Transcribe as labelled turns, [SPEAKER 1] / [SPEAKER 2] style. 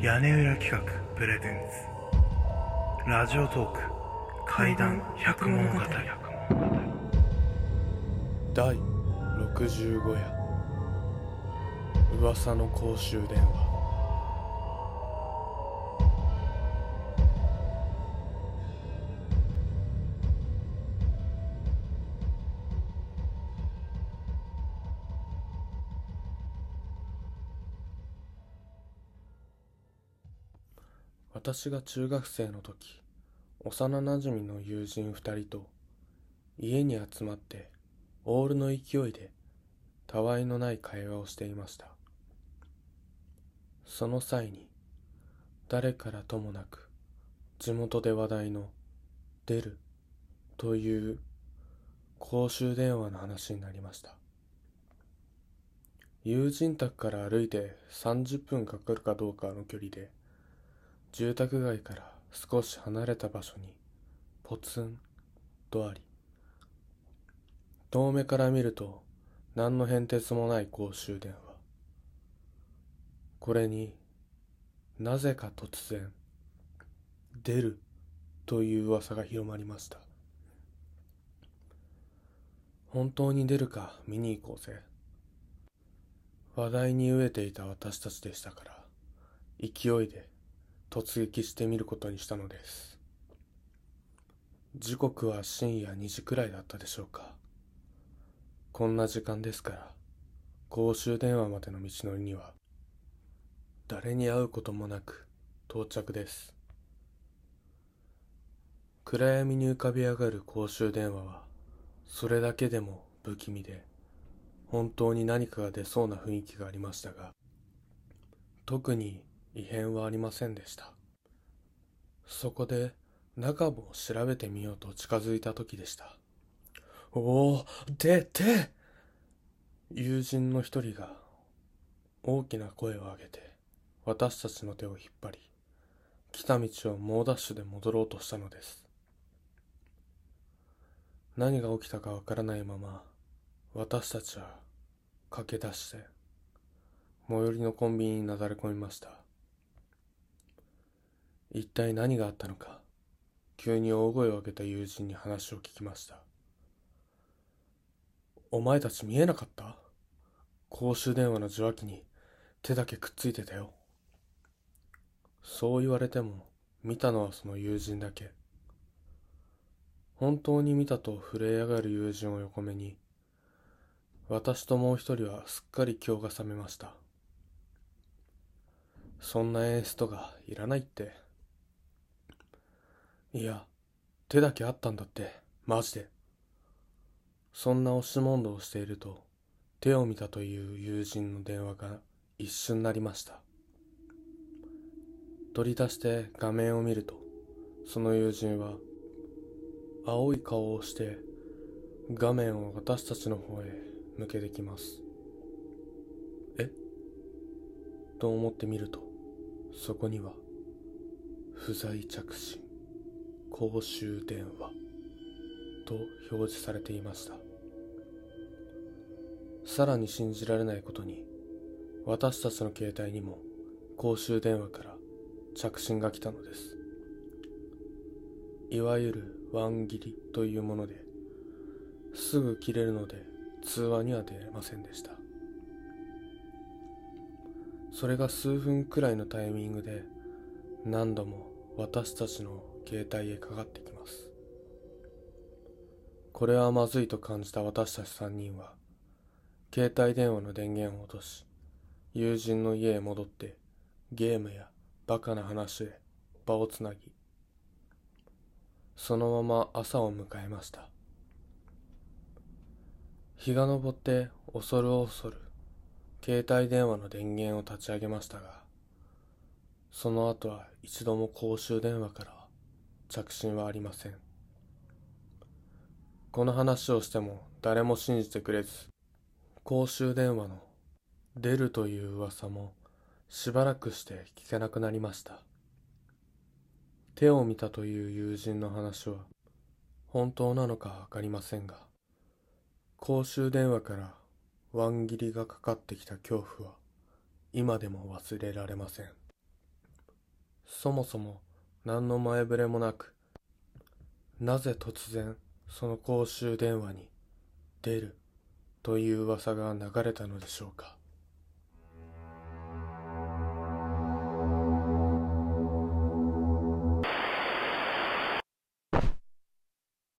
[SPEAKER 1] 屋根裏企画プレゼンツ。ラジオトーク怪談百物語。
[SPEAKER 2] 第65夜。噂の公衆電話。私が中学生の時幼なじみの友人二人と家に集まってオールの勢いでたわいのない会話をしていました。その際に誰からともなく地元で話題の「出る」という公衆電話の話になりました。友人宅から歩いて30分かかるかどうかの距離で住宅街から少し離れた場所にポツンとあり遠目から見ると何の変哲もない公衆電話。これになぜか突然出るという噂が広まりました。本当に出るか見に行こうぜ。話題に飢えていた私たちでしたから勢いで突撃してみることにしたのです。時刻は深夜2時くらいだったでしょうか。こんな時間ですから公衆電話までの道のりには誰に会うこともなく到着です。暗闇に浮かび上がる公衆電話はそれだけでも不気味で本当に何かが出そうな雰囲気がありましたが特に異変はありませんでした。そこで中も調べてみようと近づいた時でした。おお出て友人の一人が大きな声を上げて私たちの手を引っ張り来た道を猛ダッシュで戻ろうとしたのです。何が起きたかわからないまま私たちは駆け出して最寄りのコンビニになだれ込みました。一体何があったのか。急に大声を上げた友人に話を聞きました。お前たち見えなかった？公衆電話の受話器に手だけくっついてたよ。そう言われても見たのはその友人だけ。本当に見たと震え上がる友人を横目に私ともう一人はすっかり今日が覚めました。そんな演出とかいらないって。いや手だけあったんだって。マジで。そんな押し問答をしていると手を見たという友人の電話が一瞬なりました。取り出して画面を見るとその友人は青い顔をして画面を私たちの方へ向けてきます。え？と思ってみるとそこには不在着信。公衆電話と表示されていました。さらに信じられないことに私たちの携帯にも公衆電話から着信が来たのです。いわゆるワン切りというものですぐ切れるので通話には出れませんでした。それが数分くらいのタイミングで何度も私たちの携帯へかかってきます。これはまずいと感じた私たち3人は携帯電話の電源を落とし友人の家へ戻ってゲームやバカな話で場をつなぎそのまま朝を迎えました。日が昇って恐る恐る携帯電話の電源を立ち上げましたがその後は一度も公衆電話から着信はありません。この話をしても誰も信じてくれず公衆電話の出るという噂もしばらくして聞けなくなりました。手を見たという友人の話は本当なのかわかりませんが公衆電話からワン切りがかかってきた恐怖は今でも忘れられません。そもそも何の前触れもなく、なぜ突然その公衆電話に出るという噂が流れたのでしょうか。